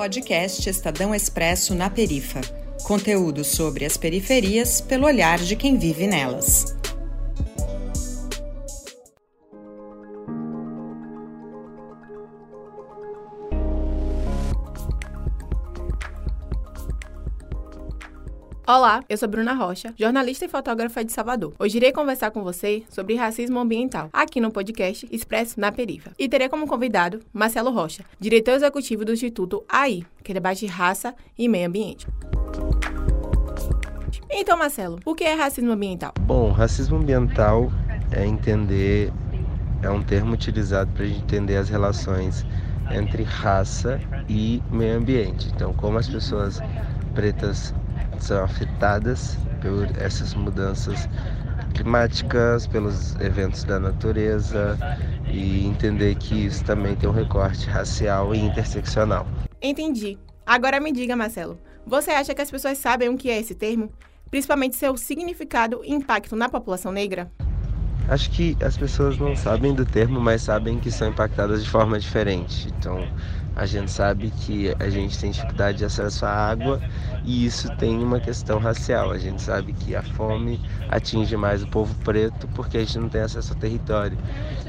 Podcast Estadão Expresso na Perifa. Conteúdo sobre as periferias pelo olhar de quem vive nelas. Olá, eu sou Bruna Rocha, jornalista e fotógrafa de Salvador. Hoje irei conversar com você sobre racismo ambiental, aqui no podcast Expresso na Perifa. E terei como convidado Marcelo Rocha, diretor executivo do Instituto AI, que debate raça e meio ambiente. Então, Marcelo, o que é racismo ambiental? Bom, racismo ambiental é entender, é um termo utilizado para entender as relações entre raça e meio ambiente. Então, como as pessoas pretas são afetadas por essas mudanças climáticas, pelos eventos da natureza e entender que isso também tem um recorte racial e interseccional. Entendi. Agora me diga, Marcelo, você acha que as pessoas sabem o que é esse termo? Principalmente seu significado e impacto na população negra? Acho que as pessoas não sabem do termo, mas sabem que são impactadas de forma diferente. Então, a gente sabe que a gente tem dificuldade de acesso à água e isso tem uma questão racial. A gente sabe que a fome atinge mais o povo preto porque a gente não tem acesso ao território.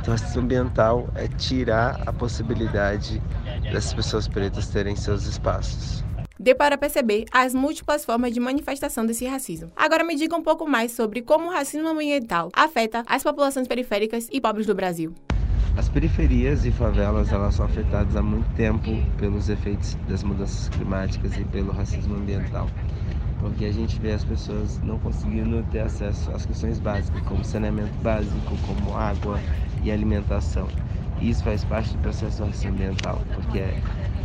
Então, a ambiental é tirar a possibilidade das pessoas pretas terem seus espaços dê para perceber as múltiplas formas de manifestação desse racismo. Agora me diga um pouco mais sobre como o racismo ambiental afeta as populações periféricas e pobres do Brasil. As periferias e favelas elas são afetadas há muito tempo pelos efeitos das mudanças climáticas e pelo racismo ambiental. Porque a gente vê as pessoas não conseguindo ter acesso às questões básicas, como saneamento básico, como água e alimentação. E isso faz parte do processo ambiental, porque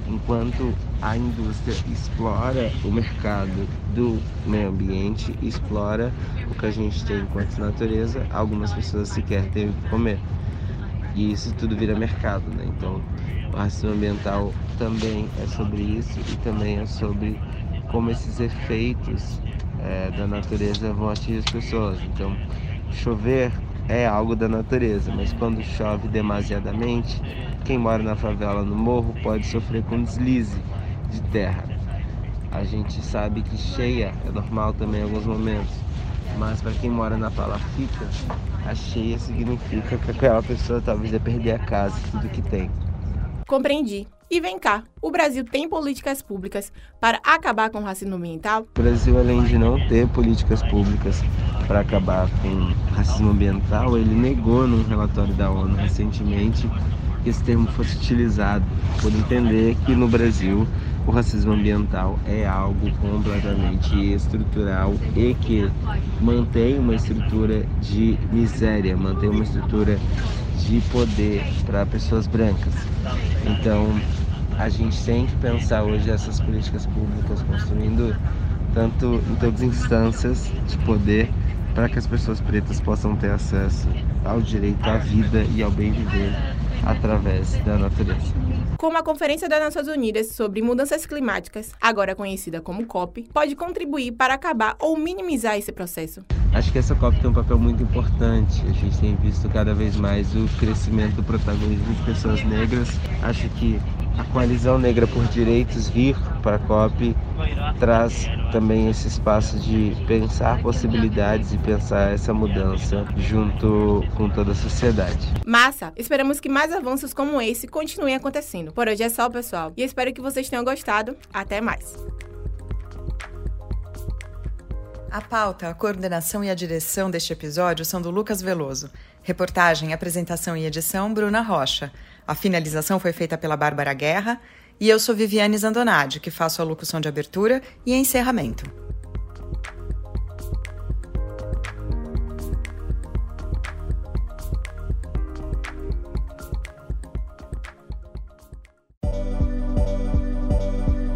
enquanto a indústria explora o mercado do meio ambiente, explora o que a gente tem enquanto natureza, algumas pessoas sequer têm o que comer. E isso tudo vira mercado, né? Então, o racismo ambiental também é sobre isso e também é sobre como esses efeitos é, da natureza vão atingir as pessoas. Então, chover é algo da natureza, mas quando chove demasiadamente, quem mora na favela no morro pode sofrer com deslize de terra. A gente sabe que cheia é normal também em alguns momentos, mas para quem mora na palafica, a cheia significa que aquela pessoa talvez ia perder a casa, tudo que tem. Compreendi. E vem cá, o Brasil tem políticas públicas para acabar com o racismo ambiental? O Brasil, além de não ter políticas públicas para acabar com o racismo ambiental, ele negou num relatório da ONU recentemente que esse termo fosse utilizado, por entender que no Brasil o racismo ambiental é algo completamente estrutural e que mantém uma estrutura de miséria, mantém uma estrutura de poder para pessoas brancas. Então, a gente tem que pensar hoje essas políticas públicas construindo tanto em todas as instâncias de poder para que as pessoas pretas possam ter acesso ao direito à vida e ao bem viver através da natureza. Como a Conferência das Nações Unidas sobre Mudanças Climáticas, agora conhecida como COP, pode contribuir para acabar ou minimizar esse processo? Acho que essa COP tem um papel muito importante. A gente tem visto cada vez mais o crescimento do protagonismo de pessoas negras. Acho que a coalizão negra por direitos vir para a COP traz também esse espaço de pensar possibilidades e pensar essa mudança junto com toda a sociedade. Massa! Esperamos que mais avanços como esse continuem acontecendo. Por hoje é só, pessoal, e espero que vocês tenham gostado. Até mais! A pauta, a coordenação e a direção deste episódio são do Lucas Veloso. Reportagem, apresentação e edição, Bruna Rocha. A finalização foi feita pela Bárbara Guerra e eu sou Viviane Zandonade, que faço a locução de abertura e encerramento.